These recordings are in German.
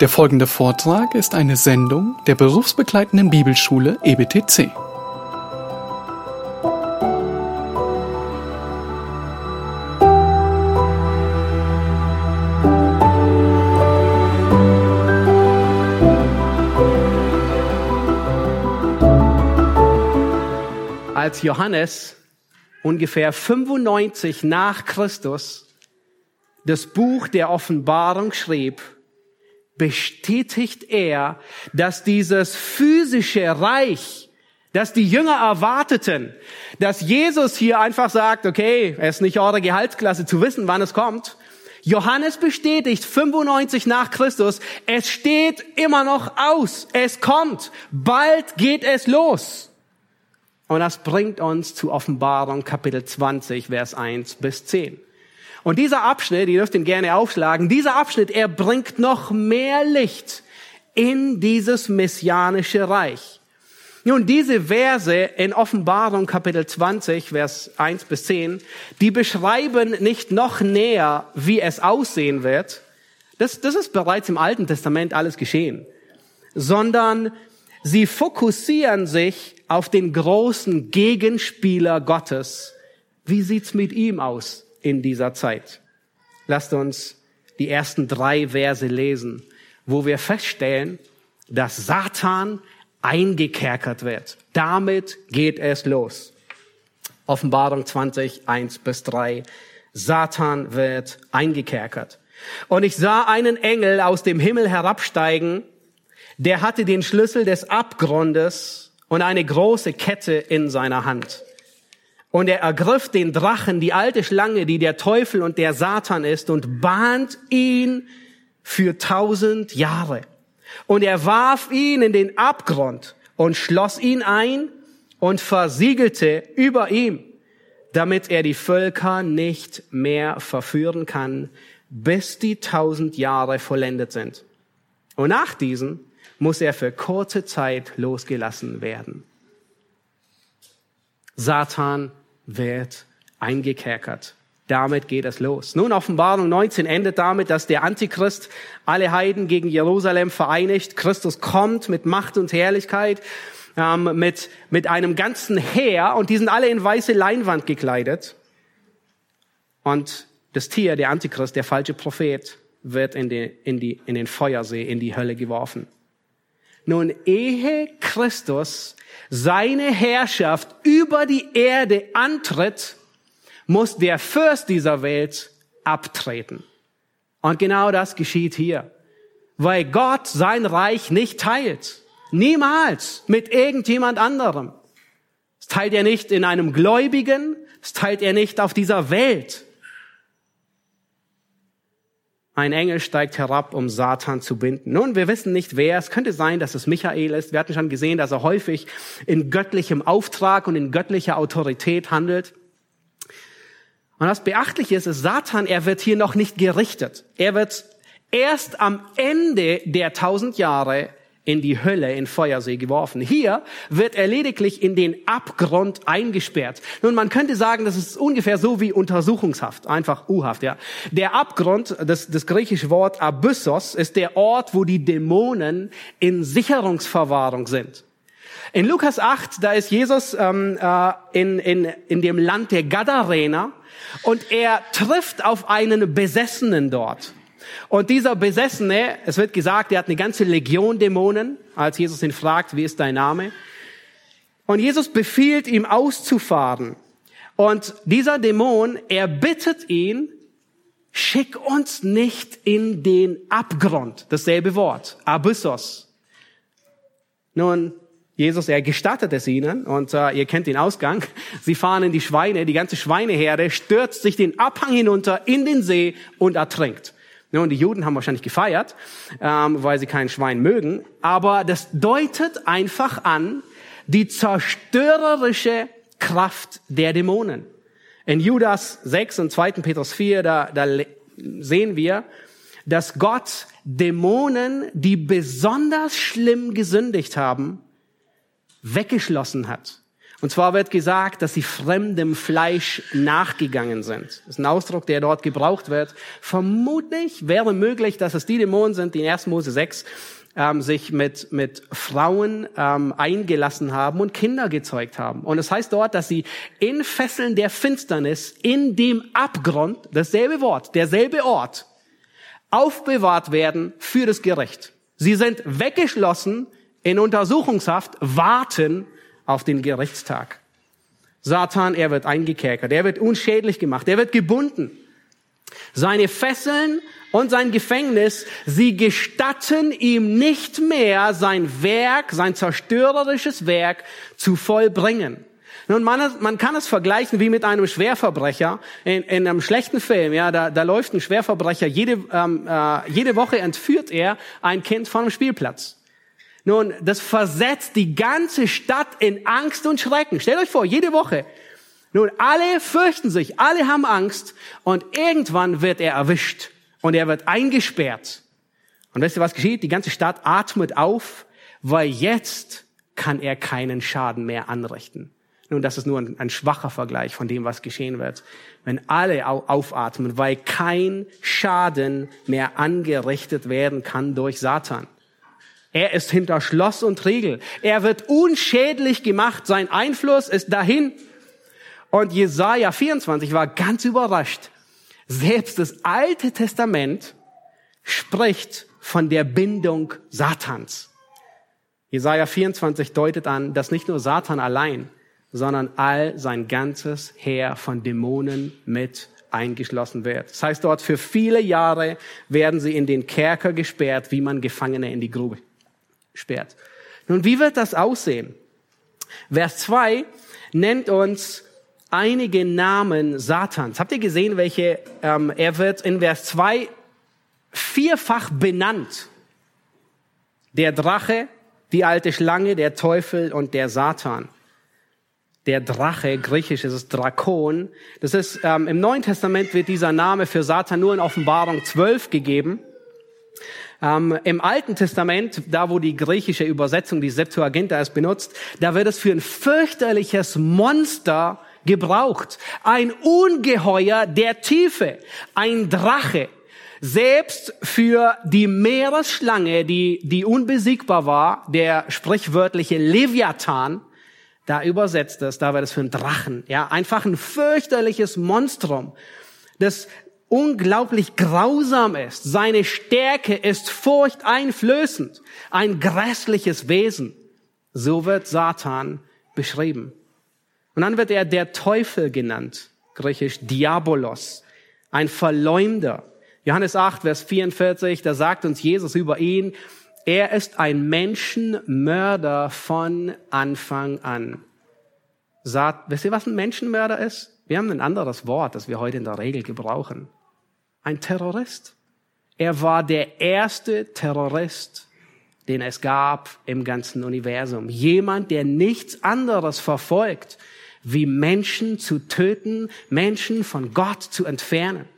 Der folgende Vortrag ist eine Sendung der berufsbegleitenden Bibelschule EBTC. als Johannes ungefähr 95 nach Christus das Buch der Offenbarung schrieb, bestätigt er, dass dieses physische Reich, das die Jünger erwarteten, dass Jesus hier einfach sagt, okay, es ist nicht eure Gehaltsklasse zu wissen, wann es kommt. Johannes bestätigt 95 nach Christus, es steht immer noch aus, es kommt, bald geht es los. Und das bringt uns zu Offenbarung Kapitel 20, Vers 1 bis 10. Und dieser Abschnitt, ihr dürft ihn gerne aufschlagen, dieser Abschnitt, er bringt noch mehr Licht in dieses messianische Reich. Nun, diese Verse in Offenbarung Kapitel 20, Vers 1 bis 10, die beschreiben nicht noch näher, wie es aussehen wird. Das, das ist bereits im Alten Testament alles geschehen. Sondern sie fokussieren sich auf den großen Gegenspieler Gottes. Wie sieht's mit ihm aus in dieser Zeit? Lasst uns die ersten drei Verse lesen, wo wir feststellen, dass Satan eingekerkert wird. Damit geht es los. Offenbarung 20, 1 bis 3. Satan wird eingekerkert. Und ich sah einen Engel aus dem Himmel herabsteigen, der hatte den Schlüssel des Abgrundes und eine große Kette in seiner Hand. Und er ergriff den Drachen, die alte Schlange, die der Teufel und der Satan ist, und bahnt ihn für tausend Jahre. Und er warf ihn in den Abgrund und schloss ihn ein und versiegelte über ihm, damit er die Völker nicht mehr verführen kann, bis die tausend Jahre vollendet sind. Und nach diesen muss er für kurze Zeit losgelassen werden. Satan wird eingekerkert. Damit geht es los. Nun, Offenbarung 19 endet damit, dass der Antichrist alle Heiden gegen Jerusalem vereinigt. Christus kommt mit Macht und Herrlichkeit, ähm, mit, mit einem ganzen Heer und die sind alle in weiße Leinwand gekleidet. Und das Tier, der Antichrist, der falsche Prophet, wird in, die, in, die, in den Feuersee, in die Hölle geworfen. Nun, ehe Christus seine Herrschaft über die Erde antritt, muss der Fürst dieser Welt abtreten. Und genau das geschieht hier, weil Gott sein Reich nicht teilt. Niemals mit irgendjemand anderem. Es teilt er nicht in einem Gläubigen, es teilt er nicht auf dieser Welt. Ein Engel steigt herab, um Satan zu binden. Nun, wir wissen nicht wer. Es könnte sein, dass es Michael ist. Wir hatten schon gesehen, dass er häufig in göttlichem Auftrag und in göttlicher Autorität handelt. Und was beachtlich ist, ist Satan, er wird hier noch nicht gerichtet. Er wird erst am Ende der tausend Jahre in die Hölle, in Feuersee geworfen. Hier wird er lediglich in den Abgrund eingesperrt. Nun, man könnte sagen, das ist ungefähr so wie Untersuchungshaft, einfach U-Haft, ja. Der Abgrund, das, das griechische Wort Abyssos, ist der Ort, wo die Dämonen in Sicherungsverwahrung sind. In Lukas 8, da ist Jesus ähm, äh, in, in, in dem Land der Gadarener und er trifft auf einen Besessenen dort. Und dieser Besessene, es wird gesagt, er hat eine ganze Legion Dämonen, als Jesus ihn fragt, wie ist dein Name? Und Jesus befiehlt ihm auszufahren. Und dieser Dämon, er bittet ihn, schick uns nicht in den Abgrund. Dasselbe Wort, Abyssos. Nun, Jesus, er gestattet es ihnen und äh, ihr kennt den Ausgang. Sie fahren in die Schweine, die ganze Schweineherde stürzt sich den Abhang hinunter in den See und ertrinkt. Nun, die Juden haben wahrscheinlich gefeiert, ähm, weil sie kein Schwein mögen, aber das deutet einfach an die zerstörerische Kraft der Dämonen. In Judas 6 und 2. Petrus 4, da, da sehen wir, dass Gott Dämonen, die besonders schlimm gesündigt haben, weggeschlossen hat. Und zwar wird gesagt, dass sie fremdem Fleisch nachgegangen sind. Das ist ein Ausdruck, der dort gebraucht wird. Vermutlich wäre möglich, dass es die Dämonen sind, die in 1. Mose 6 ähm, sich mit, mit Frauen ähm, eingelassen haben und Kinder gezeugt haben. Und es das heißt dort, dass sie in Fesseln der Finsternis, in dem Abgrund, dasselbe Wort, derselbe Ort, aufbewahrt werden für das Gericht. Sie sind weggeschlossen in Untersuchungshaft, warten auf den Gerichtstag. Satan, er wird eingekerkert, er wird unschädlich gemacht, er wird gebunden. Seine Fesseln und sein Gefängnis, sie gestatten ihm nicht mehr sein Werk, sein zerstörerisches Werk zu vollbringen. Nun, man, man kann es vergleichen wie mit einem Schwerverbrecher in, in einem schlechten Film. Ja, da, da läuft ein Schwerverbrecher jede, ähm, äh, jede Woche entführt er ein Kind von einem Spielplatz. Nun, das versetzt die ganze Stadt in Angst und Schrecken. Stellt euch vor, jede Woche. Nun, alle fürchten sich, alle haben Angst und irgendwann wird er erwischt und er wird eingesperrt. Und wisst ihr, was geschieht? Die ganze Stadt atmet auf, weil jetzt kann er keinen Schaden mehr anrichten. Nun, das ist nur ein, ein schwacher Vergleich von dem, was geschehen wird. Wenn alle aufatmen, weil kein Schaden mehr angerichtet werden kann durch Satan. Er ist hinter Schloss und Riegel. Er wird unschädlich gemacht. Sein Einfluss ist dahin. Und Jesaja 24 war ganz überrascht. Selbst das Alte Testament spricht von der Bindung Satans. Jesaja 24 deutet an, dass nicht nur Satan allein, sondern all sein ganzes Heer von Dämonen mit eingeschlossen wird. Das heißt dort, für viele Jahre werden sie in den Kerker gesperrt, wie man Gefangene in die Grube sperrt. Nun, wie wird das aussehen? Vers 2 nennt uns einige Namen Satans. Habt ihr gesehen, welche? Ähm, er wird in Vers 2 vierfach benannt. Der Drache, die alte Schlange, der Teufel und der Satan. Der Drache, griechisch ist es Drakon. Das ist, ähm, im Neuen Testament wird dieser Name für Satan nur in Offenbarung 12 gegeben. Ähm, Im Alten Testament, da wo die griechische Übersetzung, die Septuaginta ist benutzt, da wird es für ein fürchterliches Monster gebraucht. Ein Ungeheuer der Tiefe, ein Drache. Selbst für die Meeresschlange, die, die unbesiegbar war, der sprichwörtliche Leviathan, da übersetzt es, da wird es für ein Drachen, ja, einfach ein fürchterliches Monstrum, das unglaublich grausam ist. Seine Stärke ist furchteinflößend. Ein grässliches Wesen. So wird Satan beschrieben. Und dann wird er der Teufel genannt. Griechisch Diabolos. Ein Verleumder. Johannes 8, Vers 44, da sagt uns Jesus über ihn, er ist ein Menschenmörder von Anfang an. Sagt, wisst ihr, was ein Menschenmörder ist? Wir haben ein anderes Wort, das wir heute in der Regel gebrauchen ein Terrorist. Er war der erste Terrorist, den es gab im ganzen Universum. Jemand, der nichts anderes verfolgt, wie Menschen zu töten, Menschen von Gott zu entfernen.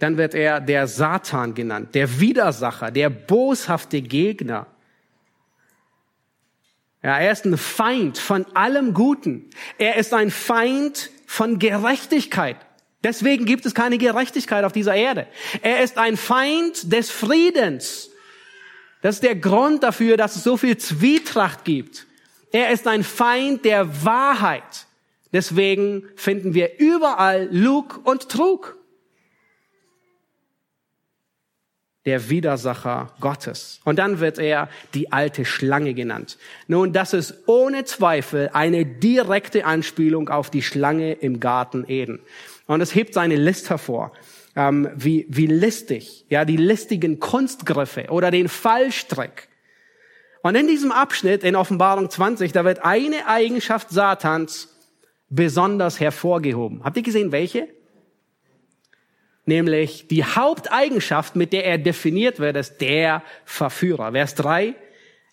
Dann wird er der Satan genannt, der Widersacher, der boshafte Gegner. Ja, er ist ein Feind von allem Guten. Er ist ein Feind von Gerechtigkeit. Deswegen gibt es keine Gerechtigkeit auf dieser Erde. Er ist ein Feind des Friedens. Das ist der Grund dafür, dass es so viel Zwietracht gibt. Er ist ein Feind der Wahrheit. Deswegen finden wir überall Lug und Trug. Der Widersacher Gottes. Und dann wird er die alte Schlange genannt. Nun, das ist ohne Zweifel eine direkte Anspielung auf die Schlange im Garten Eden. Und es hebt seine List hervor. Ähm, wie, wie listig, ja, die listigen Kunstgriffe oder den Fallstrick. Und in diesem Abschnitt in Offenbarung 20, da wird eine Eigenschaft Satans besonders hervorgehoben. Habt ihr gesehen, welche? Nämlich die Haupteigenschaft, mit der er definiert wird, ist der Verführer. Vers 3,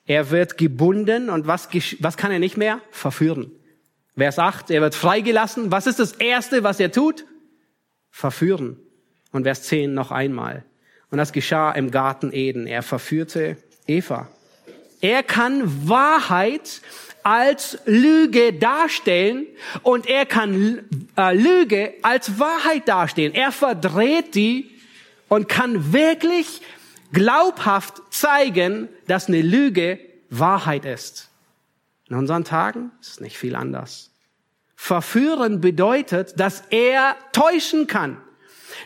er wird gebunden und was, was kann er nicht mehr? Verführen. Vers 8, er wird freigelassen. Was ist das Erste, was er tut? Verführen. Und Vers 10 noch einmal. Und das geschah im Garten Eden. Er verführte Eva. Er kann Wahrheit als Lüge darstellen und er kann äh, Lüge als Wahrheit darstellen. Er verdreht die und kann wirklich glaubhaft zeigen, dass eine Lüge Wahrheit ist. In unseren Tagen ist es nicht viel anders. Verführen bedeutet, dass er täuschen kann,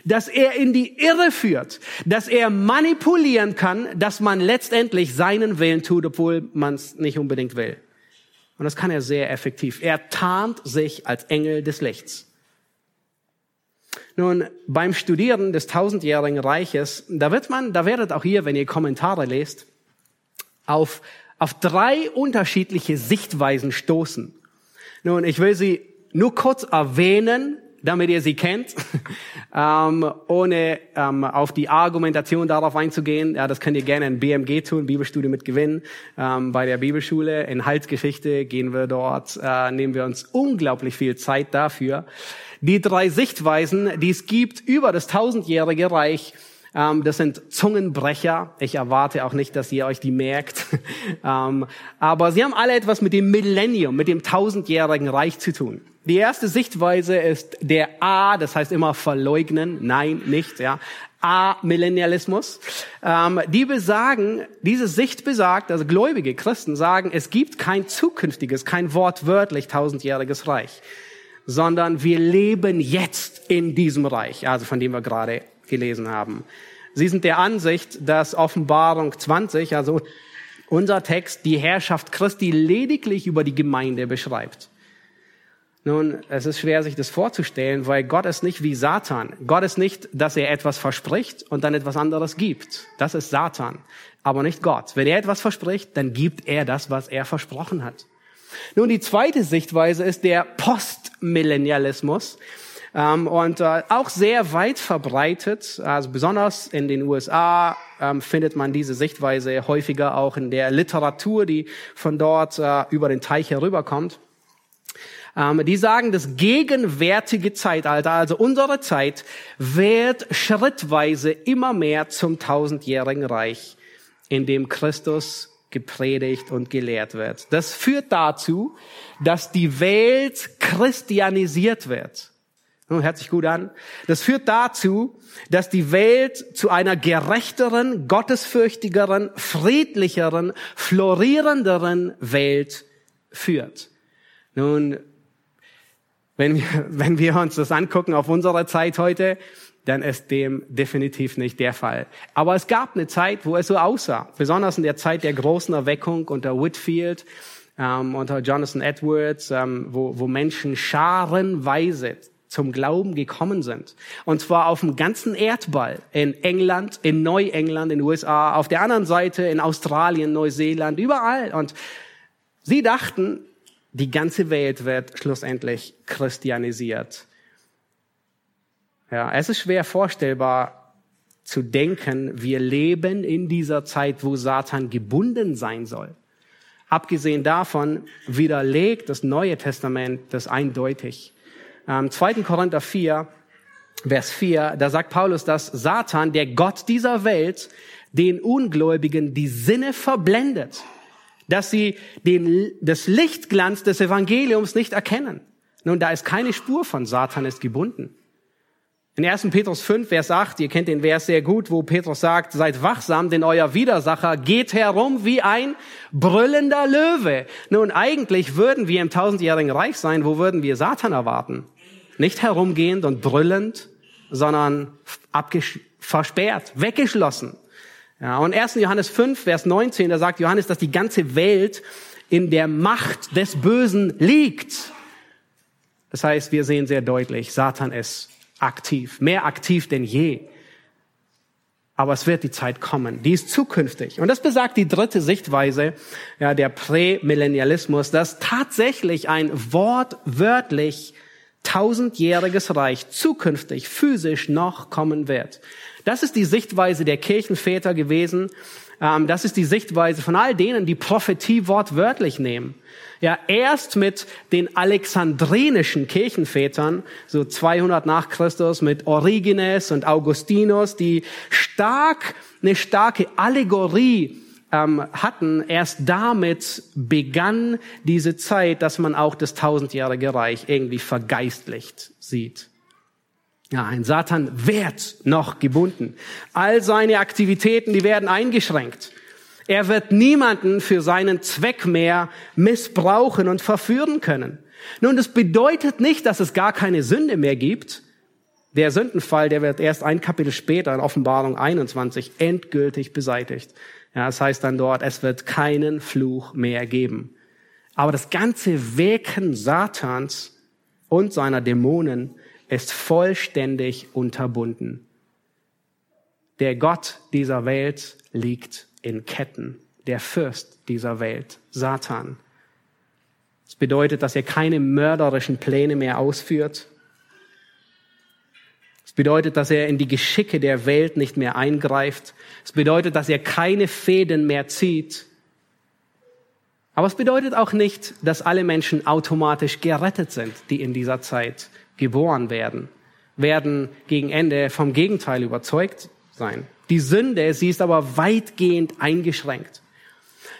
dass er in die Irre führt, dass er manipulieren kann, dass man letztendlich seinen Willen tut, obwohl man es nicht unbedingt will. Und das kann er sehr effektiv. Er tarnt sich als Engel des Lichts. Nun, beim Studieren des tausendjährigen Reiches, da wird man, da werdet auch ihr, wenn ihr Kommentare lest, auf, auf drei unterschiedliche Sichtweisen stoßen. Nun, ich will sie nur kurz erwähnen, damit ihr sie kennt, ähm, ohne ähm, auf die Argumentation darauf einzugehen. Ja, das könnt ihr gerne in BMG tun, Bibelstudie mit Gewinn, ähm, bei der Bibelschule. In Halsgeschichte gehen wir dort, äh, nehmen wir uns unglaublich viel Zeit dafür. Die drei Sichtweisen, die es gibt über das tausendjährige Reich, das sind Zungenbrecher. Ich erwarte auch nicht, dass ihr euch die merkt. ähm, aber sie haben alle etwas mit dem Millennium, mit dem tausendjährigen Reich zu tun. Die erste Sichtweise ist der A, das heißt immer verleugnen. Nein, nicht, ja. A-Millennialismus. Ähm, die besagen, diese Sicht besagt, also gläubige Christen sagen, es gibt kein zukünftiges, kein wortwörtlich tausendjähriges Reich, sondern wir leben jetzt in diesem Reich, also von dem wir gerade gelesen haben. Sie sind der Ansicht, dass Offenbarung 20, also unser Text, die Herrschaft Christi lediglich über die Gemeinde beschreibt. Nun, es ist schwer, sich das vorzustellen, weil Gott ist nicht wie Satan. Gott ist nicht, dass er etwas verspricht und dann etwas anderes gibt. Das ist Satan, aber nicht Gott. Wenn er etwas verspricht, dann gibt er das, was er versprochen hat. Nun, die zweite Sichtweise ist der Postmillennialismus. Ähm, und äh, auch sehr weit verbreitet, also besonders in den USA ähm, findet man diese Sichtweise häufiger auch in der Literatur, die von dort äh, über den Teich herüberkommt. Ähm, die sagen, das gegenwärtige Zeitalter, also unsere Zeit, wird schrittweise immer mehr zum tausendjährigen Reich, in dem Christus gepredigt und gelehrt wird. Das führt dazu, dass die Welt christianisiert wird. Nun, hört sich gut an. Das führt dazu, dass die Welt zu einer gerechteren, gottesfürchtigeren, friedlicheren, florierenderen Welt führt. Nun, wenn wir, wenn wir uns das angucken auf unsere Zeit heute, dann ist dem definitiv nicht der Fall. Aber es gab eine Zeit, wo es so aussah, besonders in der Zeit der großen Erweckung unter Whitfield, ähm, unter Jonathan Edwards, ähm, wo, wo Menschen scharenweise zum Glauben gekommen sind. Und zwar auf dem ganzen Erdball. In England, in Neuengland, in den USA, auf der anderen Seite in Australien, Neuseeland, überall. Und sie dachten, die ganze Welt wird schlussendlich christianisiert. Ja, es ist schwer vorstellbar zu denken, wir leben in dieser Zeit, wo Satan gebunden sein soll. Abgesehen davon widerlegt das Neue Testament das eindeutig. Ähm, 2. Korinther 4, Vers 4, da sagt Paulus, dass Satan, der Gott dieser Welt, den Ungläubigen die Sinne verblendet dass sie den, das Lichtglanz des Evangeliums nicht erkennen. Nun, da ist keine Spur von Satan ist gebunden. In 1. Petrus 5, Vers 8, ihr kennt den Vers sehr gut, wo Petrus sagt, seid wachsam, denn euer Widersacher geht herum wie ein brüllender Löwe. Nun, eigentlich würden wir im tausendjährigen Reich sein, wo würden wir Satan erwarten? Nicht herumgehend und brüllend, sondern versperrt, weggeschlossen. Ja, und 1. Johannes 5, Vers 19, da sagt Johannes, dass die ganze Welt in der Macht des Bösen liegt. Das heißt, wir sehen sehr deutlich, Satan ist aktiv, mehr aktiv denn je. Aber es wird die Zeit kommen, die ist zukünftig. Und das besagt die dritte Sichtweise, ja, der Prämillennialismus, dass tatsächlich ein wortwörtlich tausendjähriges Reich zukünftig physisch noch kommen wird. Das ist die Sichtweise der Kirchenväter gewesen. Ähm, das ist die Sichtweise von all denen, die Prophetie wortwörtlich nehmen. Ja, erst mit den alexandrinischen Kirchenvätern, so 200 nach Christus, mit Origenes und Augustinus, die stark, eine starke Allegorie ähm, hatten, erst damit begann diese Zeit, dass man auch das tausendjährige Reich irgendwie vergeistlicht sieht. Ja, ein Satan wird noch gebunden. All seine Aktivitäten, die werden eingeschränkt. Er wird niemanden für seinen Zweck mehr missbrauchen und verführen können. Nun, das bedeutet nicht, dass es gar keine Sünde mehr gibt. Der Sündenfall, der wird erst ein Kapitel später in Offenbarung 21 endgültig beseitigt. Ja, das heißt dann dort, es wird keinen Fluch mehr geben. Aber das ganze Wirken Satans und seiner Dämonen ist vollständig unterbunden. Der Gott dieser Welt liegt in Ketten. Der Fürst dieser Welt, Satan. Das bedeutet, dass er keine mörderischen Pläne mehr ausführt. Es bedeutet, dass er in die Geschicke der Welt nicht mehr eingreift. Es bedeutet, dass er keine Fäden mehr zieht. Aber es bedeutet auch nicht, dass alle Menschen automatisch gerettet sind, die in dieser Zeit geboren werden, werden gegen Ende vom Gegenteil überzeugt sein. Die Sünde, sie ist aber weitgehend eingeschränkt.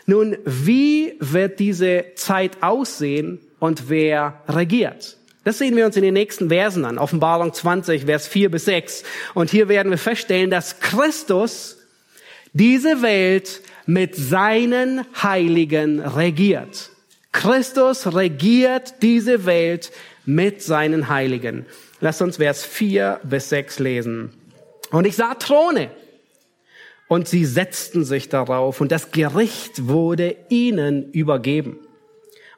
Nun, wie wird diese Zeit aussehen und wer regiert? Das sehen wir uns in den nächsten Versen an. Offenbarung 20, Vers 4 bis 6. Und hier werden wir feststellen, dass Christus diese Welt mit seinen Heiligen regiert. Christus regiert diese Welt mit seinen Heiligen. Lasst uns Vers 4 bis 6 lesen. Und ich sah Throne und sie setzten sich darauf und das Gericht wurde ihnen übergeben.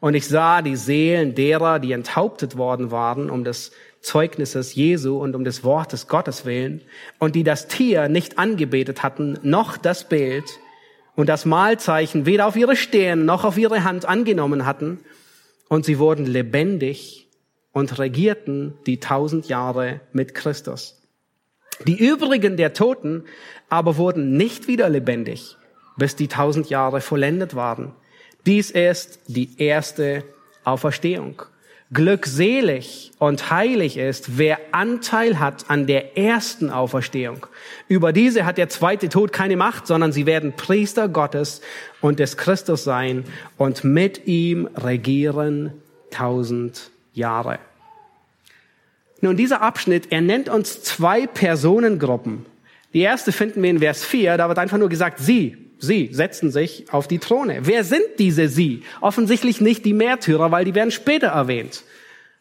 Und ich sah die Seelen derer, die enthauptet worden waren, um des Zeugnisses Jesu und um des Wortes Gottes willen, und die das Tier nicht angebetet hatten, noch das Bild und das Mahlzeichen weder auf ihre Stirn noch auf ihre Hand angenommen hatten, und sie wurden lebendig und regierten die tausend Jahre mit Christus. Die übrigen der Toten aber wurden nicht wieder lebendig, bis die tausend Jahre vollendet waren. Dies ist die erste Auferstehung. Glückselig und heilig ist, wer Anteil hat an der ersten Auferstehung. Über diese hat der zweite Tod keine Macht, sondern sie werden Priester Gottes und des Christus sein und mit ihm regieren tausend Jahre. Nun, dieser Abschnitt, er nennt uns zwei Personengruppen. Die erste finden wir in Vers 4, da wird einfach nur gesagt, sie, sie setzen sich auf die Throne. Wer sind diese sie? Offensichtlich nicht die Märtyrer, weil die werden später erwähnt.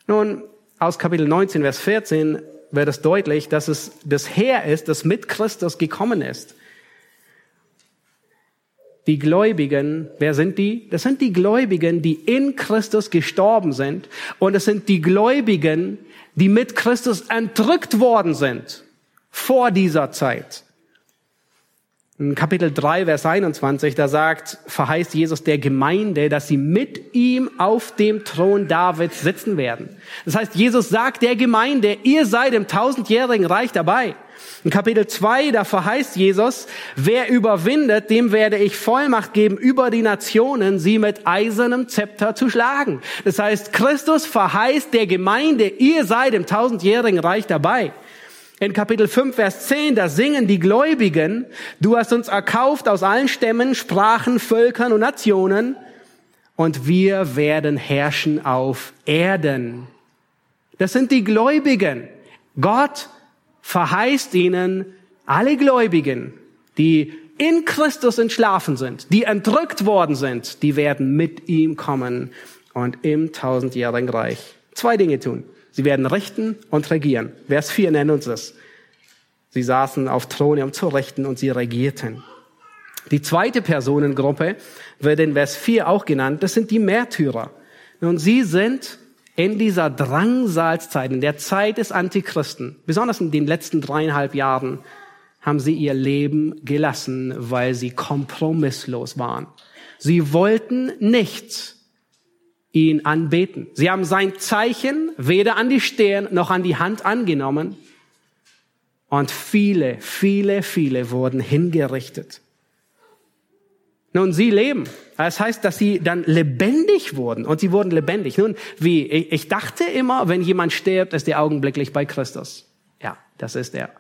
Nun, aus Kapitel 19, Vers 14 wird es deutlich, dass es das Heer ist, das mit Christus gekommen ist. Die Gläubigen, wer sind die? Das sind die Gläubigen, die in Christus gestorben sind. Und es sind die Gläubigen, die mit Christus entrückt worden sind vor dieser Zeit. In Kapitel 3, Vers 21, da sagt, verheißt Jesus der Gemeinde, dass sie mit ihm auf dem Thron Davids sitzen werden. Das heißt, Jesus sagt der Gemeinde, ihr seid im tausendjährigen Reich dabei. In Kapitel 2, da verheißt Jesus, wer überwindet, dem werde ich Vollmacht geben, über die Nationen sie mit eisernem Zepter zu schlagen. Das heißt, Christus verheißt der Gemeinde, ihr seid im tausendjährigen Reich dabei. In Kapitel 5, Vers 10, da singen die Gläubigen, du hast uns erkauft aus allen Stämmen, Sprachen, Völkern und Nationen und wir werden herrschen auf Erden. Das sind die Gläubigen. Gott verheißt ihnen alle Gläubigen, die in Christus entschlafen sind, die entrückt worden sind, die werden mit ihm kommen und im tausendjährigen Reich zwei Dinge tun. Sie werden richten und regieren. Vers 4 nennt uns das. Sie saßen auf Throne, um zu richten und sie regierten. Die zweite Personengruppe wird in Vers 4 auch genannt. Das sind die Märtyrer. Und sie sind in dieser Drangsalzeit, in der Zeit des Antichristen, besonders in den letzten dreieinhalb Jahren, haben sie ihr Leben gelassen, weil sie kompromisslos waren. Sie wollten nichts ihn anbeten. Sie haben sein Zeichen weder an die Stirn noch an die Hand angenommen. Und viele, viele, viele wurden hingerichtet. Nun, sie leben. Das heißt, dass sie dann lebendig wurden. Und sie wurden lebendig. Nun, wie? Ich dachte immer, wenn jemand stirbt, ist er augenblicklich bei Christus. Ja, das ist er.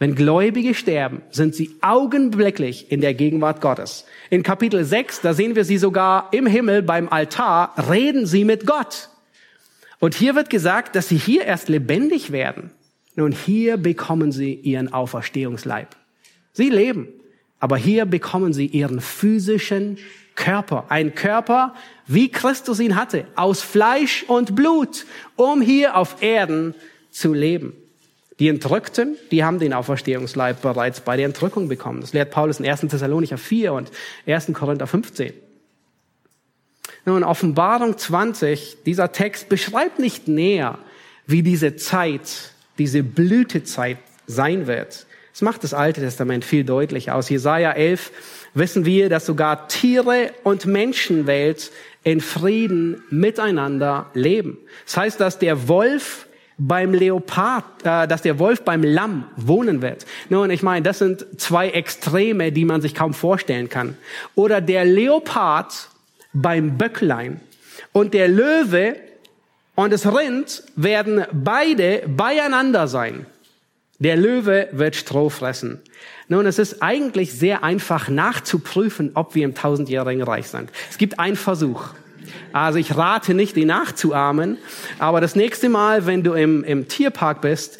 Wenn Gläubige sterben, sind sie augenblicklich in der Gegenwart Gottes. In Kapitel 6, da sehen wir sie sogar im Himmel beim Altar, reden sie mit Gott. Und hier wird gesagt, dass sie hier erst lebendig werden. Nun, hier bekommen sie ihren Auferstehungsleib. Sie leben, aber hier bekommen sie ihren physischen Körper. Ein Körper, wie Christus ihn hatte, aus Fleisch und Blut, um hier auf Erden zu leben. Die Entrückten, die haben den Auferstehungsleib bereits bei der Entrückung bekommen. Das lehrt Paulus in 1. Thessalonicher 4 und 1. Korinther 15. Nun, Offenbarung 20, dieser Text beschreibt nicht näher, wie diese Zeit, diese Blütezeit sein wird. Das macht das Alte Testament viel deutlicher. Aus Jesaja 11 wissen wir, dass sogar Tiere und Menschenwelt in Frieden miteinander leben. Das heißt, dass der Wolf beim Leopard, äh, dass der Wolf beim Lamm wohnen wird. Nun, ich meine, das sind zwei Extreme, die man sich kaum vorstellen kann. Oder der Leopard beim Böcklein und der Löwe und das Rind werden beide beieinander sein. Der Löwe wird Stroh fressen. Nun, es ist eigentlich sehr einfach nachzuprüfen, ob wir im tausendjährigen Reich sind. Es gibt einen Versuch. Also ich rate nicht, die nachzuahmen. Aber das nächste Mal, wenn du im, im Tierpark bist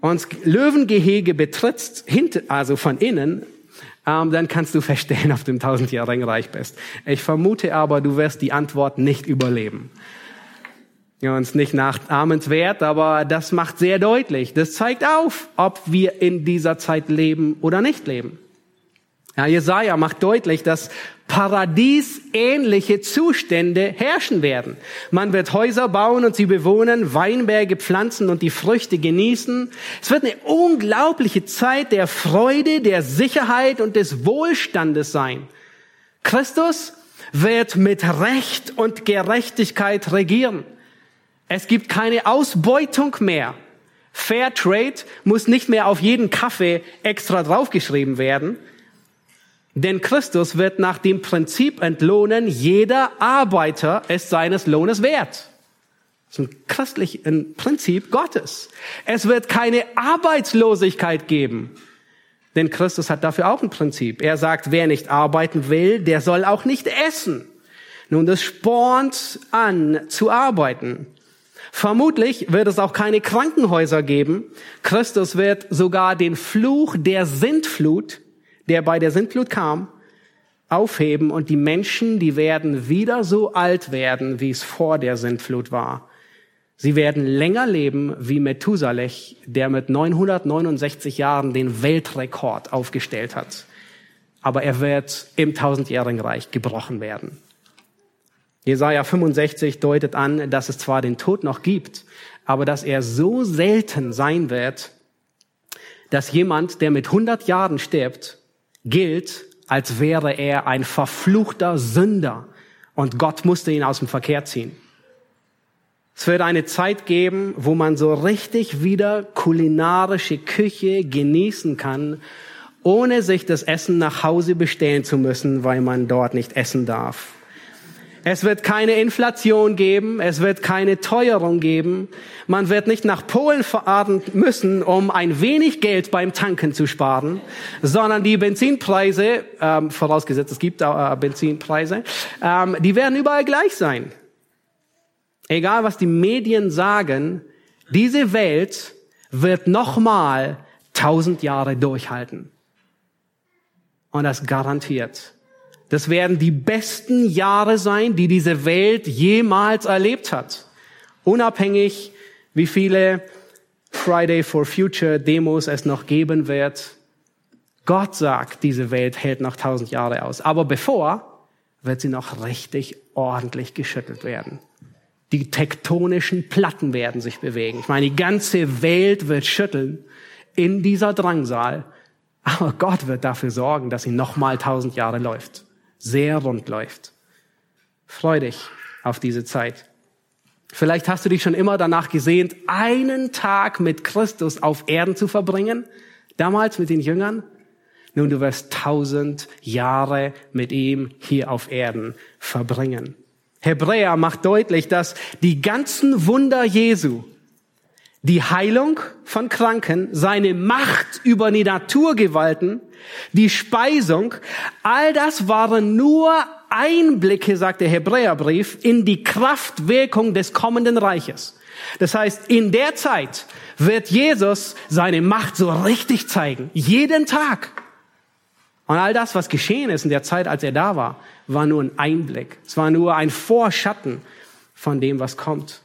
und Löwengehege betrittst, hint, also von innen, ähm, dann kannst du verstehen, ob du im tausendjährigen Reich bist. Ich vermute aber, du wirst die Antwort nicht überleben. Ja, uns nicht nachahmenswert, aber das macht sehr deutlich. Das zeigt auf, ob wir in dieser Zeit leben oder nicht leben. Ja, Jesaja macht deutlich, dass paradiesähnliche Zustände herrschen werden. Man wird Häuser bauen und sie bewohnen, Weinberge pflanzen und die Früchte genießen. Es wird eine unglaubliche Zeit der Freude, der Sicherheit und des Wohlstandes sein. Christus wird mit Recht und Gerechtigkeit regieren. Es gibt keine Ausbeutung mehr. Fair Trade muss nicht mehr auf jeden Kaffee extra draufgeschrieben werden. Denn Christus wird nach dem Prinzip entlohnen, jeder Arbeiter ist seines Lohnes wert. Das ist ein christliches Prinzip Gottes. Es wird keine Arbeitslosigkeit geben. Denn Christus hat dafür auch ein Prinzip. Er sagt, wer nicht arbeiten will, der soll auch nicht essen. Nun, das spornt an zu arbeiten. Vermutlich wird es auch keine Krankenhäuser geben. Christus wird sogar den Fluch der Sintflut der bei der Sintflut kam, aufheben und die Menschen, die werden wieder so alt werden, wie es vor der Sintflut war. Sie werden länger leben wie Methusalech, der mit 969 Jahren den Weltrekord aufgestellt hat. Aber er wird im tausendjährigen Reich gebrochen werden. Jesaja 65 deutet an, dass es zwar den Tod noch gibt, aber dass er so selten sein wird, dass jemand, der mit 100 Jahren stirbt, gilt, als wäre er ein verfluchter Sünder und Gott musste ihn aus dem Verkehr ziehen. Es wird eine Zeit geben, wo man so richtig wieder kulinarische Küche genießen kann, ohne sich das Essen nach Hause bestellen zu müssen, weil man dort nicht essen darf. Es wird keine Inflation geben, es wird keine Teuerung geben. Man wird nicht nach Polen fahren müssen, um ein wenig Geld beim Tanken zu sparen, sondern die Benzinpreise, ähm, vorausgesetzt es gibt äh, Benzinpreise, ähm, die werden überall gleich sein. Egal was die Medien sagen, diese Welt wird nochmal tausend Jahre durchhalten. Und das garantiert. Das werden die besten Jahre sein, die diese Welt jemals erlebt hat. Unabhängig, wie viele Friday for Future Demos es noch geben wird. Gott sagt, diese Welt hält noch tausend Jahre aus. Aber bevor wird sie noch richtig ordentlich geschüttelt werden. Die tektonischen Platten werden sich bewegen. Ich meine, die ganze Welt wird schütteln in dieser Drangsal. Aber Gott wird dafür sorgen, dass sie noch mal tausend Jahre läuft sehr rund läuft. Freu dich auf diese Zeit. Vielleicht hast du dich schon immer danach gesehnt, einen Tag mit Christus auf Erden zu verbringen. Damals mit den Jüngern. Nun, du wirst tausend Jahre mit ihm hier auf Erden verbringen. Hebräer macht deutlich, dass die ganzen Wunder Jesu, die Heilung von Kranken, seine Macht über die Naturgewalten, die Speisung, all das waren nur Einblicke, sagt der Hebräerbrief, in die Kraftwirkung des kommenden Reiches. Das heißt, in der Zeit wird Jesus seine Macht so richtig zeigen. Jeden Tag. Und all das, was geschehen ist in der Zeit, als er da war, war nur ein Einblick. Es war nur ein Vorschatten von dem, was kommt.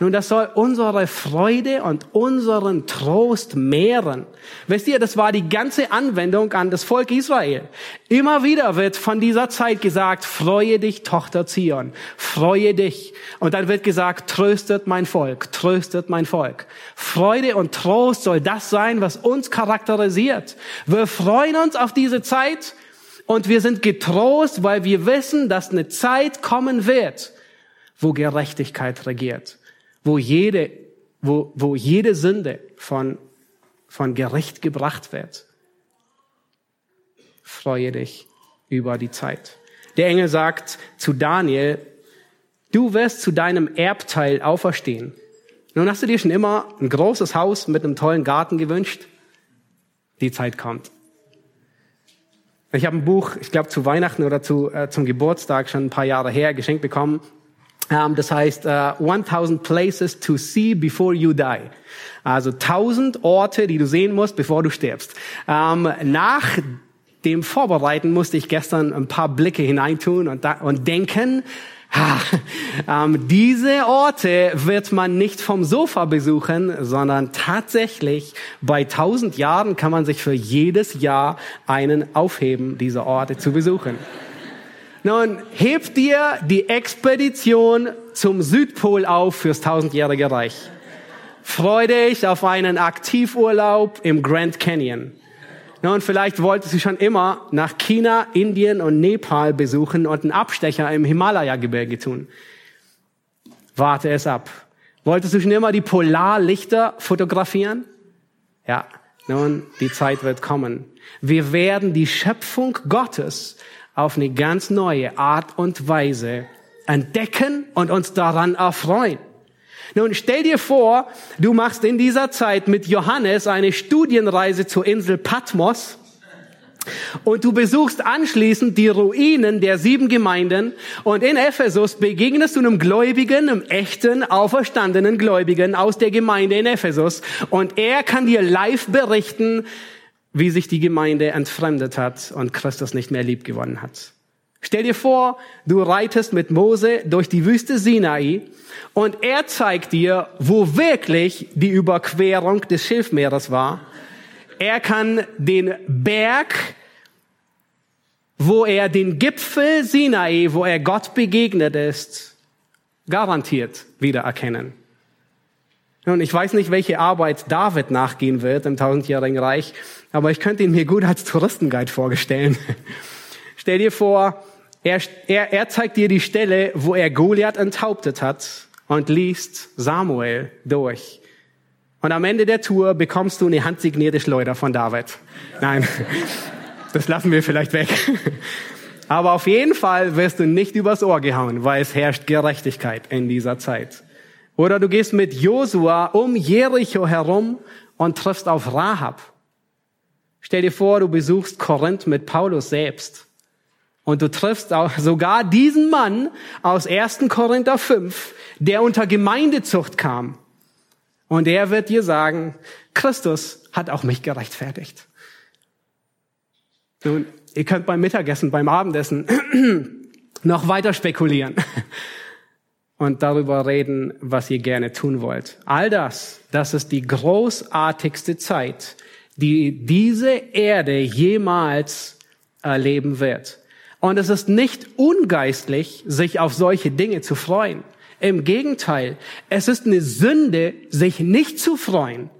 Nun, das soll unsere Freude und unseren Trost mehren. Wisst ihr, das war die ganze Anwendung an das Volk Israel. Immer wieder wird von dieser Zeit gesagt, freue dich, Tochter Zion, freue dich. Und dann wird gesagt, tröstet mein Volk, tröstet mein Volk. Freude und Trost soll das sein, was uns charakterisiert. Wir freuen uns auf diese Zeit und wir sind getrost, weil wir wissen, dass eine Zeit kommen wird, wo Gerechtigkeit regiert wo jede, wo, wo jede Sünde von, von Gericht gebracht wird. Freue dich über die Zeit. Der Engel sagt zu Daniel, du wirst zu deinem Erbteil auferstehen. Nun hast du dir schon immer ein großes Haus mit einem tollen Garten gewünscht? Die Zeit kommt. Ich habe ein Buch, ich glaube zu Weihnachten oder zu, äh, zum Geburtstag schon ein paar Jahre her geschenkt bekommen das heißt, uh, 1000 places to see before you die. Also 1000 Orte, die du sehen musst, bevor du stirbst. Ähm, nach dem Vorbereiten musste ich gestern ein paar Blicke hineintun und, und denken, ha, ähm, diese Orte wird man nicht vom Sofa besuchen, sondern tatsächlich bei 1000 Jahren kann man sich für jedes Jahr einen aufheben, diese Orte zu besuchen. Nun, heb dir die Expedition zum Südpol auf fürs tausendjährige Reich. Freu dich auf einen Aktivurlaub im Grand Canyon. Nun, vielleicht wolltest du schon immer nach China, Indien und Nepal besuchen und einen Abstecher im Himalaya-Gebirge tun. Warte es ab. Wolltest du schon immer die Polarlichter fotografieren? Ja, nun, die Zeit wird kommen. Wir werden die Schöpfung Gottes auf eine ganz neue Art und Weise entdecken und uns daran erfreuen. Nun stell dir vor, du machst in dieser Zeit mit Johannes eine Studienreise zur Insel Patmos und du besuchst anschließend die Ruinen der sieben Gemeinden und in Ephesus begegnest du einem Gläubigen, einem echten, auferstandenen Gläubigen aus der Gemeinde in Ephesus und er kann dir live berichten, wie sich die Gemeinde entfremdet hat und Christus nicht mehr lieb gewonnen hat. Stell dir vor, du reitest mit Mose durch die Wüste Sinai und er zeigt dir, wo wirklich die Überquerung des Schilfmeeres war. Er kann den Berg, wo er den Gipfel Sinai, wo er Gott begegnet ist, garantiert wiedererkennen. Und ich weiß nicht, welche Arbeit David nachgehen wird im tausendjährigen Reich, aber ich könnte ihn mir gut als Touristenguide vorstellen. Stell dir vor, er, er, er zeigt dir die Stelle, wo er Goliath enthauptet hat und liest Samuel durch. Und am Ende der Tour bekommst du eine handsignierte Schleuder von David. Nein, das lassen wir vielleicht weg. Aber auf jeden Fall wirst du nicht übers Ohr gehauen, weil es herrscht Gerechtigkeit in dieser Zeit. Oder du gehst mit Josua um Jericho herum und triffst auf Rahab. Stell dir vor, du besuchst Korinth mit Paulus selbst. Und du triffst auch sogar diesen Mann aus 1. Korinther 5, der unter Gemeindezucht kam. Und er wird dir sagen, Christus hat auch mich gerechtfertigt. Nun, ihr könnt beim Mittagessen, beim Abendessen noch weiter spekulieren und darüber reden, was ihr gerne tun wollt. All das, das ist die großartigste Zeit, die diese Erde jemals erleben wird. Und es ist nicht ungeistlich, sich auf solche Dinge zu freuen. Im Gegenteil, es ist eine Sünde, sich nicht zu freuen.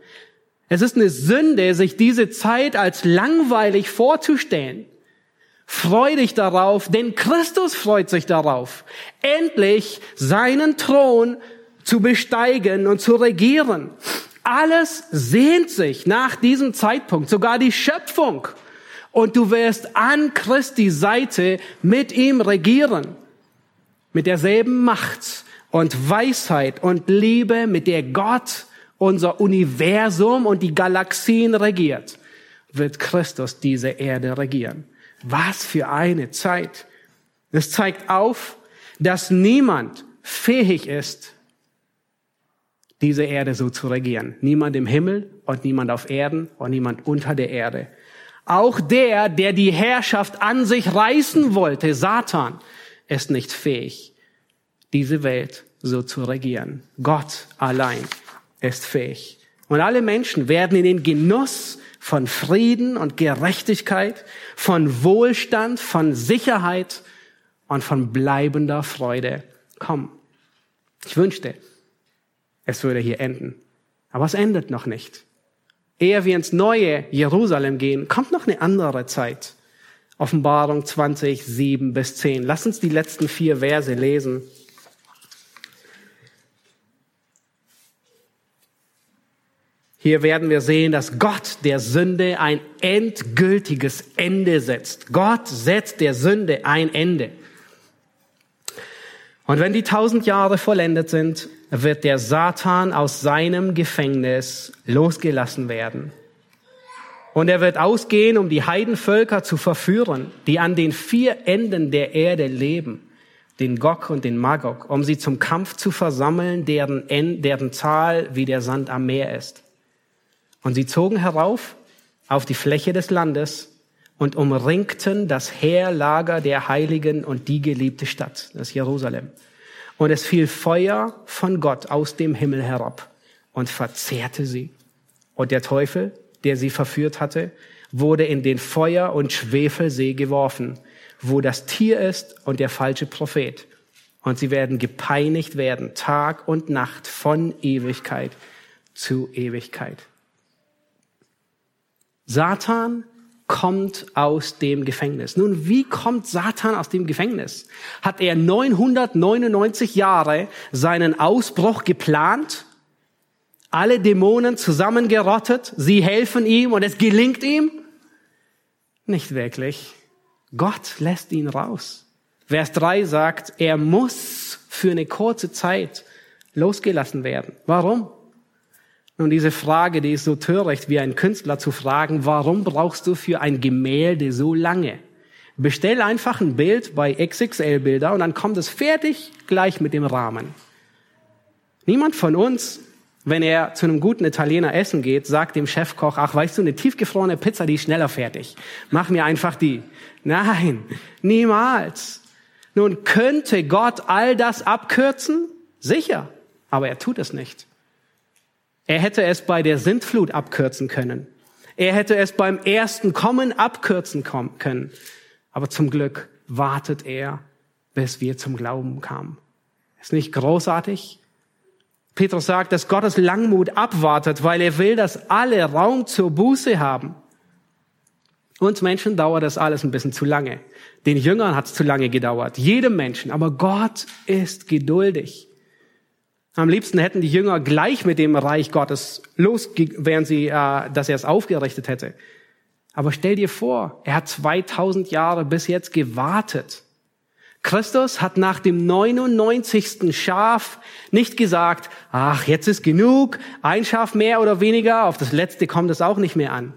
Es ist eine Sünde, sich diese Zeit als langweilig vorzustellen. Freu dich darauf, denn Christus freut sich darauf, endlich seinen Thron zu besteigen und zu regieren. Alles sehnt sich nach diesem Zeitpunkt, sogar die Schöpfung. Und du wirst an Christi Seite mit ihm regieren. Mit derselben Macht und Weisheit und Liebe, mit der Gott unser Universum und die Galaxien regiert, wird Christus diese Erde regieren. Was für eine Zeit. Es zeigt auf, dass niemand fähig ist, diese Erde so zu regieren. Niemand im Himmel und niemand auf Erden und niemand unter der Erde. Auch der, der die Herrschaft an sich reißen wollte, Satan, ist nicht fähig, diese Welt so zu regieren. Gott allein ist fähig. Und alle Menschen werden in den Genuss von Frieden und Gerechtigkeit, von Wohlstand, von Sicherheit und von bleibender Freude kommen. Ich wünschte, es würde hier enden. Aber es endet noch nicht. Ehe wir ins neue Jerusalem gehen, kommt noch eine andere Zeit. Offenbarung 20, 7 bis 10. Lass uns die letzten vier Verse lesen. Hier werden wir sehen, dass Gott der Sünde ein endgültiges Ende setzt. Gott setzt der Sünde ein Ende. Und wenn die tausend Jahre vollendet sind, wird der Satan aus seinem Gefängnis losgelassen werden. Und er wird ausgehen, um die Heidenvölker zu verführen, die an den vier Enden der Erde leben, den Gog und den Magog, um sie zum Kampf zu versammeln, deren, deren Zahl wie der Sand am Meer ist. Und sie zogen herauf auf die Fläche des Landes und umringten das Heerlager der Heiligen und die geliebte Stadt, das Jerusalem. Und es fiel Feuer von Gott aus dem Himmel herab und verzehrte sie. Und der Teufel, der sie verführt hatte, wurde in den Feuer- und Schwefelsee geworfen, wo das Tier ist und der falsche Prophet. Und sie werden gepeinigt werden, Tag und Nacht von Ewigkeit zu Ewigkeit. Satan kommt aus dem Gefängnis. Nun, wie kommt Satan aus dem Gefängnis? Hat er 999 Jahre seinen Ausbruch geplant? Alle Dämonen zusammengerottet? Sie helfen ihm und es gelingt ihm? Nicht wirklich. Gott lässt ihn raus. Vers 3 sagt, er muss für eine kurze Zeit losgelassen werden. Warum? Nun, diese Frage, die ist so töricht, wie ein Künstler zu fragen, warum brauchst du für ein Gemälde so lange? Bestell einfach ein Bild bei XXL-Bilder und dann kommt es fertig gleich mit dem Rahmen. Niemand von uns, wenn er zu einem guten Italiener essen geht, sagt dem Chefkoch, ach, weißt du, eine tiefgefrorene Pizza, die ist schneller fertig. Mach mir einfach die. Nein, niemals. Nun, könnte Gott all das abkürzen? Sicher, aber er tut es nicht. Er hätte es bei der Sintflut abkürzen können. Er hätte es beim ersten Kommen abkürzen können. Aber zum Glück wartet er, bis wir zum Glauben kamen. Ist nicht großartig? Petrus sagt, dass Gottes Langmut abwartet, weil er will, dass alle Raum zur Buße haben. Uns Menschen dauert das alles ein bisschen zu lange. Den Jüngern hat es zu lange gedauert. Jedem Menschen. Aber Gott ist geduldig. Am liebsten hätten die Jünger gleich mit dem Reich Gottes los, wären sie, äh, dass er es aufgerichtet hätte. Aber stell dir vor, er hat 2000 Jahre bis jetzt gewartet. Christus hat nach dem 99. Schaf nicht gesagt, ach, jetzt ist genug, ein Schaf mehr oder weniger, auf das letzte kommt es auch nicht mehr an.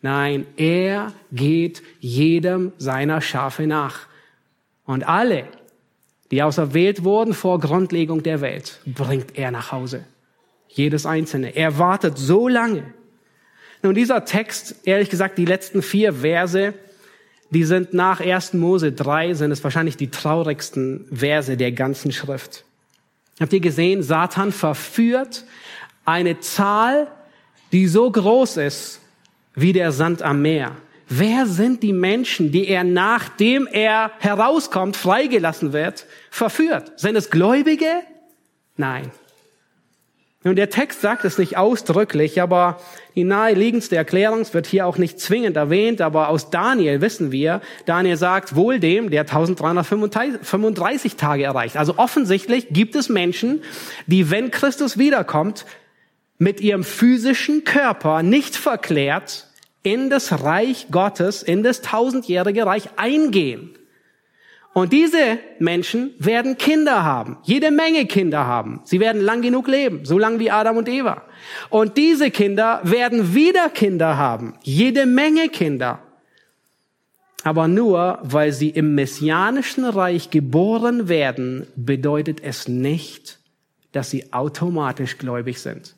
Nein, er geht jedem seiner Schafe nach. Und alle, die auserwählt wurden vor Grundlegung der Welt, bringt er nach Hause. Jedes einzelne. Er wartet so lange. Nun, dieser Text, ehrlich gesagt, die letzten vier Verse, die sind nach 1. Mose 3, sind es wahrscheinlich die traurigsten Verse der ganzen Schrift. Habt ihr gesehen, Satan verführt eine Zahl, die so groß ist wie der Sand am Meer. Wer sind die Menschen, die er nachdem er herauskommt, freigelassen wird, verführt? Sind es Gläubige? Nein. Nun, der Text sagt es nicht ausdrücklich, aber die naheliegendste Erklärung wird hier auch nicht zwingend erwähnt, aber aus Daniel wissen wir, Daniel sagt, wohl dem, der 1335 Tage erreicht. Also offensichtlich gibt es Menschen, die, wenn Christus wiederkommt, mit ihrem physischen Körper nicht verklärt in das Reich Gottes, in das tausendjährige Reich eingehen. Und diese Menschen werden Kinder haben, jede Menge Kinder haben. Sie werden lang genug leben, so lang wie Adam und Eva. Und diese Kinder werden wieder Kinder haben, jede Menge Kinder. Aber nur weil sie im messianischen Reich geboren werden, bedeutet es nicht, dass sie automatisch gläubig sind.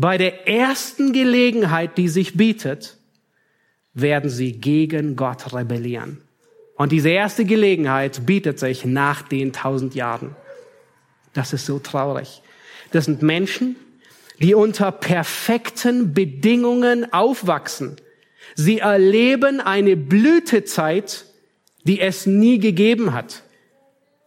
Bei der ersten Gelegenheit, die sich bietet, werden sie gegen Gott rebellieren. Und diese erste Gelegenheit bietet sich nach den tausend Jahren. Das ist so traurig. Das sind Menschen, die unter perfekten Bedingungen aufwachsen. Sie erleben eine Blütezeit, die es nie gegeben hat.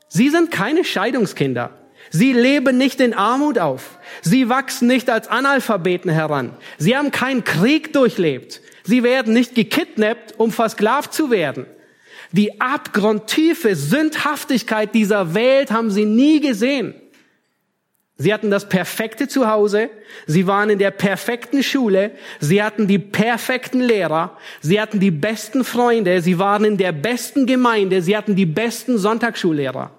Sie sind keine Scheidungskinder. Sie leben nicht in Armut auf. Sie wachsen nicht als Analphabeten heran. Sie haben keinen Krieg durchlebt. Sie werden nicht gekidnappt, um versklavt zu werden. Die abgrundtiefe Sündhaftigkeit dieser Welt haben sie nie gesehen. Sie hatten das perfekte Zuhause, sie waren in der perfekten Schule, sie hatten die perfekten Lehrer, sie hatten die besten Freunde, sie waren in der besten Gemeinde, sie hatten die besten Sonntagsschullehrer.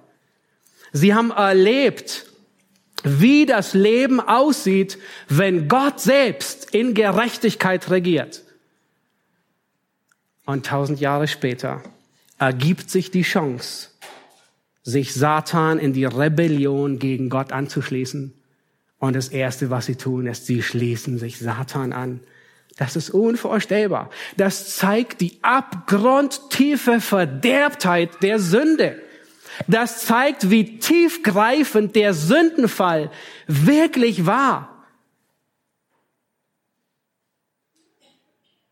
Sie haben erlebt, wie das Leben aussieht, wenn Gott selbst in Gerechtigkeit regiert. Und tausend Jahre später ergibt sich die Chance, sich Satan in die Rebellion gegen Gott anzuschließen. Und das Erste, was sie tun, ist, sie schließen sich Satan an. Das ist unvorstellbar. Das zeigt die abgrundtiefe Verderbtheit der Sünde. Das zeigt, wie tiefgreifend der Sündenfall wirklich war.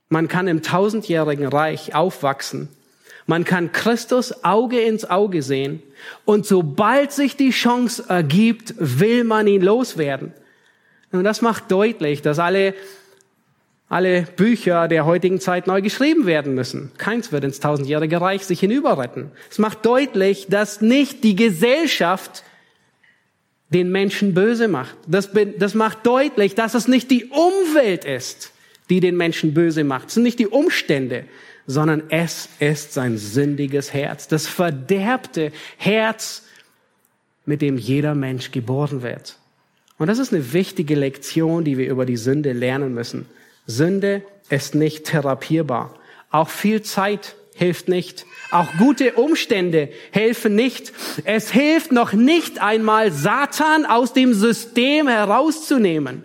Man kann im tausendjährigen Reich aufwachsen man kann Christus Auge ins Auge sehen und sobald sich die Chance ergibt, will man ihn loswerden. Und das macht deutlich, dass alle, alle Bücher der heutigen Zeit neu geschrieben werden müssen. Keins wird ins tausendjährige Reich sich hinüberretten. Es macht deutlich, dass nicht die Gesellschaft den Menschen böse macht. Das, das macht deutlich, dass es nicht die Umwelt ist, die den Menschen böse macht. Es sind nicht die Umstände, sondern es ist sein sündiges Herz, das verderbte Herz, mit dem jeder Mensch geboren wird. Und das ist eine wichtige Lektion, die wir über die Sünde lernen müssen. Sünde ist nicht therapierbar. Auch viel Zeit hilft nicht. Auch gute Umstände helfen nicht. Es hilft noch nicht einmal, Satan aus dem System herauszunehmen.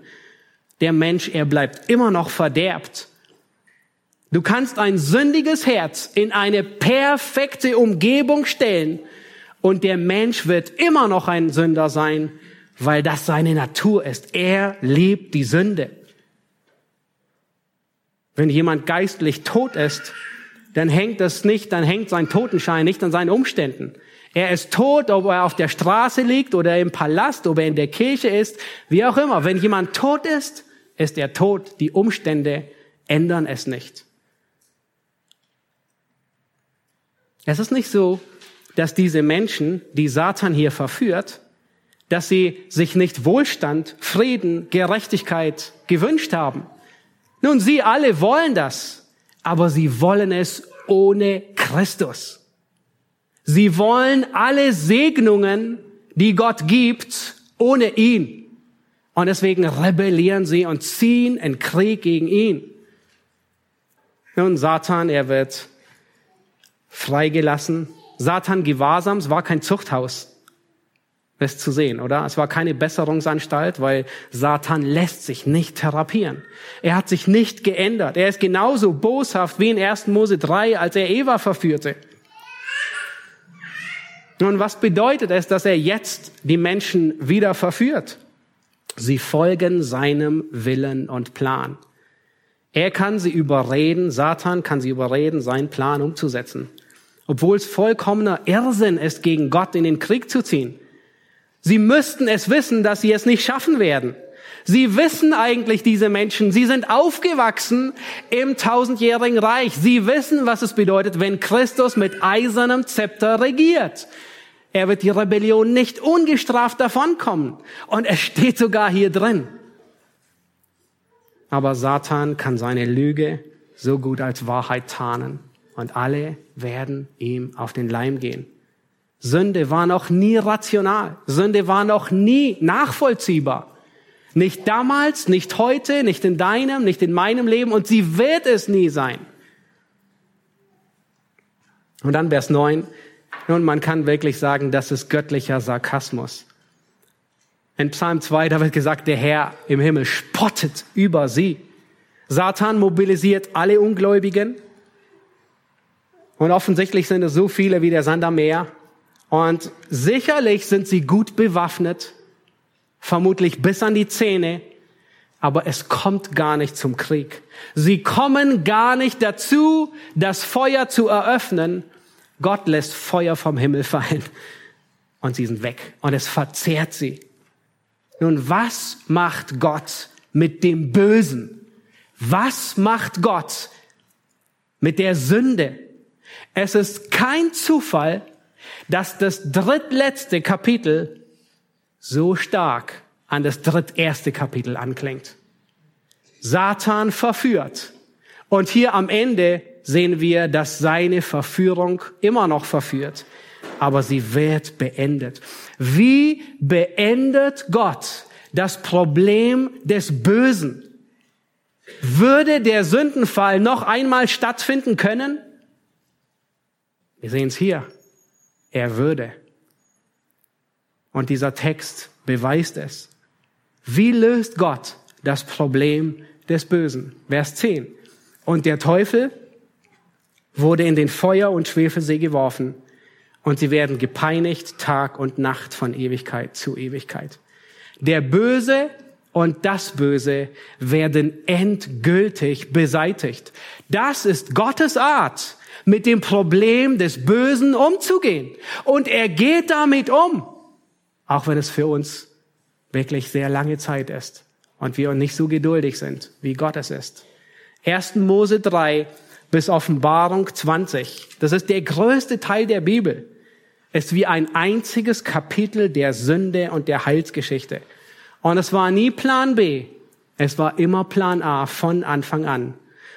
Der Mensch, er bleibt immer noch verderbt. Du kannst ein sündiges Herz in eine perfekte Umgebung stellen und der Mensch wird immer noch ein Sünder sein, weil das seine Natur ist. Er liebt die Sünde. Wenn jemand geistlich tot ist, dann hängt das nicht, dann hängt sein Totenschein nicht an seinen Umständen. Er ist tot, ob er auf der Straße liegt oder im Palast, ob er in der Kirche ist, wie auch immer. Wenn jemand tot ist, ist er tot. Die Umstände ändern es nicht. Es ist nicht so, dass diese Menschen, die Satan hier verführt, dass sie sich nicht Wohlstand, Frieden, Gerechtigkeit gewünscht haben. Nun, sie alle wollen das, aber sie wollen es ohne Christus. Sie wollen alle Segnungen, die Gott gibt, ohne ihn. Und deswegen rebellieren sie und ziehen in Krieg gegen ihn. Nun, Satan, er wird freigelassen. Satan Gewahrsam, es war kein Zuchthaus. Das zu sehen, oder? Es war keine Besserungsanstalt, weil Satan lässt sich nicht therapieren. Er hat sich nicht geändert. Er ist genauso boshaft wie in 1. Mose 3, als er Eva verführte. Nun, was bedeutet es, dass er jetzt die Menschen wieder verführt? Sie folgen seinem Willen und Plan. Er kann sie überreden, Satan kann sie überreden, seinen Plan umzusetzen obwohl es vollkommener Irrsinn ist, gegen Gott in den Krieg zu ziehen. Sie müssten es wissen, dass sie es nicht schaffen werden. Sie wissen eigentlich, diese Menschen, sie sind aufgewachsen im tausendjährigen Reich. Sie wissen, was es bedeutet, wenn Christus mit eisernem Zepter regiert. Er wird die Rebellion nicht ungestraft davonkommen. Und es steht sogar hier drin. Aber Satan kann seine Lüge so gut als Wahrheit tarnen. und alle werden ihm auf den Leim gehen. Sünde war noch nie rational. Sünde war noch nie nachvollziehbar. Nicht damals, nicht heute, nicht in deinem, nicht in meinem Leben und sie wird es nie sein. Und dann Vers 9. Nun, man kann wirklich sagen, das ist göttlicher Sarkasmus. In Psalm 2, da wird gesagt, der Herr im Himmel spottet über sie. Satan mobilisiert alle Ungläubigen. Und offensichtlich sind es so viele wie der Sand am Meer. Und sicherlich sind sie gut bewaffnet, vermutlich bis an die Zähne, aber es kommt gar nicht zum Krieg. Sie kommen gar nicht dazu, das Feuer zu eröffnen. Gott lässt Feuer vom Himmel fallen und sie sind weg und es verzehrt sie. Nun, was macht Gott mit dem Bösen? Was macht Gott mit der Sünde? Es ist kein Zufall, dass das drittletzte Kapitel so stark an das dritterste Kapitel anklingt. Satan verführt. Und hier am Ende sehen wir, dass seine Verführung immer noch verführt, aber sie wird beendet. Wie beendet Gott das Problem des Bösen? Würde der Sündenfall noch einmal stattfinden können? Wir sehen es hier. Er würde. Und dieser Text beweist es. Wie löst Gott das Problem des Bösen? Vers 10. Und der Teufel wurde in den Feuer- und Schwefelsee geworfen und sie werden gepeinigt Tag und Nacht von Ewigkeit zu Ewigkeit. Der Böse und das Böse werden endgültig beseitigt. Das ist Gottes Art, mit dem Problem des Bösen umzugehen. Und er geht damit um, auch wenn es für uns wirklich sehr lange Zeit ist und wir nicht so geduldig sind, wie Gott es ist. 1. Mose 3 bis Offenbarung 20, das ist der größte Teil der Bibel, ist wie ein einziges Kapitel der Sünde und der Heilsgeschichte. Und es war nie Plan B. Es war immer Plan A von Anfang an.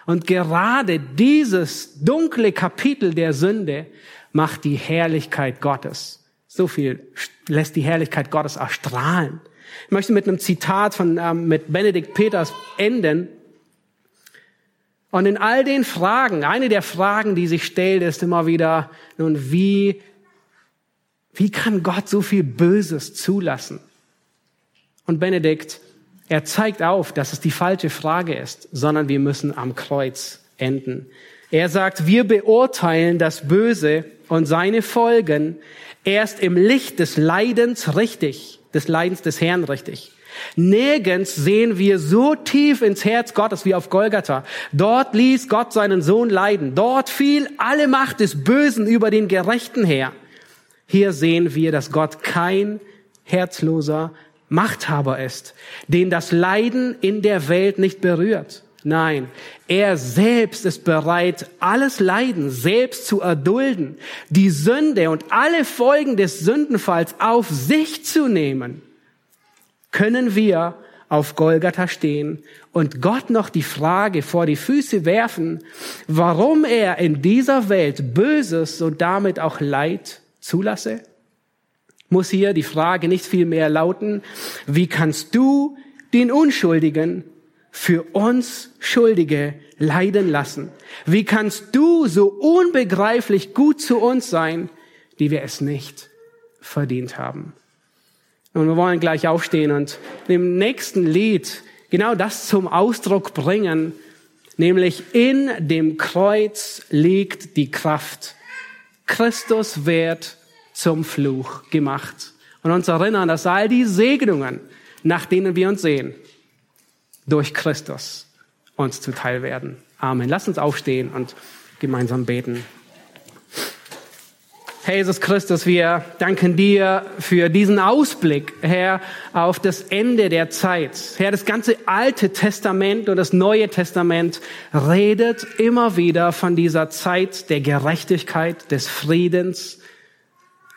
Und gerade dieses dunkle Kapitel der Sünde macht die Herrlichkeit Gottes. So viel lässt die Herrlichkeit Gottes erstrahlen. Ich möchte mit einem Zitat von ähm, mit Benedikt Peters enden. Und in all den Fragen, eine der Fragen, die sich stellt, ist immer wieder, nun, wie, wie kann Gott so viel Böses zulassen? Und Benedikt, er zeigt auf, dass es die falsche Frage ist, sondern wir müssen am Kreuz enden. Er sagt, wir beurteilen das Böse und seine Folgen erst im Licht des Leidens richtig, des Leidens des Herrn richtig. Nirgends sehen wir so tief ins Herz Gottes wie auf Golgatha. Dort ließ Gott seinen Sohn leiden. Dort fiel alle Macht des Bösen über den Gerechten her. Hier sehen wir, dass Gott kein herzloser, Machthaber ist, den das Leiden in der Welt nicht berührt. Nein, er selbst ist bereit, alles Leiden selbst zu erdulden, die Sünde und alle Folgen des Sündenfalls auf sich zu nehmen. Können wir auf Golgatha stehen und Gott noch die Frage vor die Füße werfen, warum er in dieser Welt Böses und damit auch Leid zulasse? Muss hier die Frage nicht viel mehr lauten, wie kannst du den Unschuldigen für uns Schuldige leiden lassen? Wie kannst du so unbegreiflich gut zu uns sein, die wir es nicht verdient haben? Und wir wollen gleich aufstehen und im nächsten Lied genau das zum Ausdruck bringen, nämlich in dem Kreuz liegt die Kraft. Christus wird zum Fluch gemacht. Und uns erinnern, dass all die Segnungen, nach denen wir uns sehen, durch Christus uns zuteil werden. Amen. Lass uns aufstehen und gemeinsam beten. Herr Jesus Christus, wir danken dir für diesen Ausblick, Herr, auf das Ende der Zeit. Herr, das ganze Alte Testament und das Neue Testament redet immer wieder von dieser Zeit der Gerechtigkeit, des Friedens,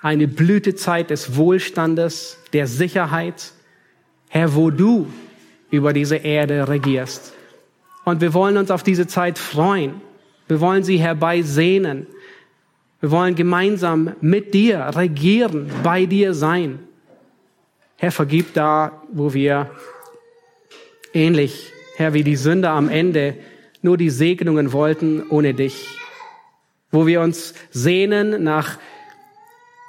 eine Blütezeit des Wohlstandes, der Sicherheit. Herr, wo du über diese Erde regierst. Und wir wollen uns auf diese Zeit freuen. Wir wollen sie herbeisehnen. Wir wollen gemeinsam mit dir regieren, bei dir sein. Herr, vergib da, wo wir ähnlich, Herr, wie die Sünder am Ende nur die Segnungen wollten ohne dich. Wo wir uns sehnen nach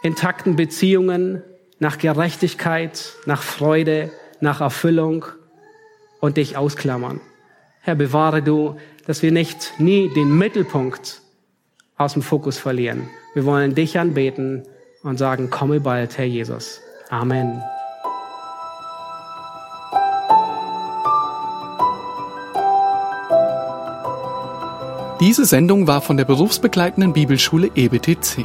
intakten Beziehungen, nach Gerechtigkeit, nach Freude, nach Erfüllung und dich ausklammern. Herr, bewahre du, dass wir nicht nie den Mittelpunkt aus dem Fokus verlieren. Wir wollen dich anbeten und sagen, komme bald, Herr Jesus. Amen. Diese Sendung war von der berufsbegleitenden Bibelschule EBTC.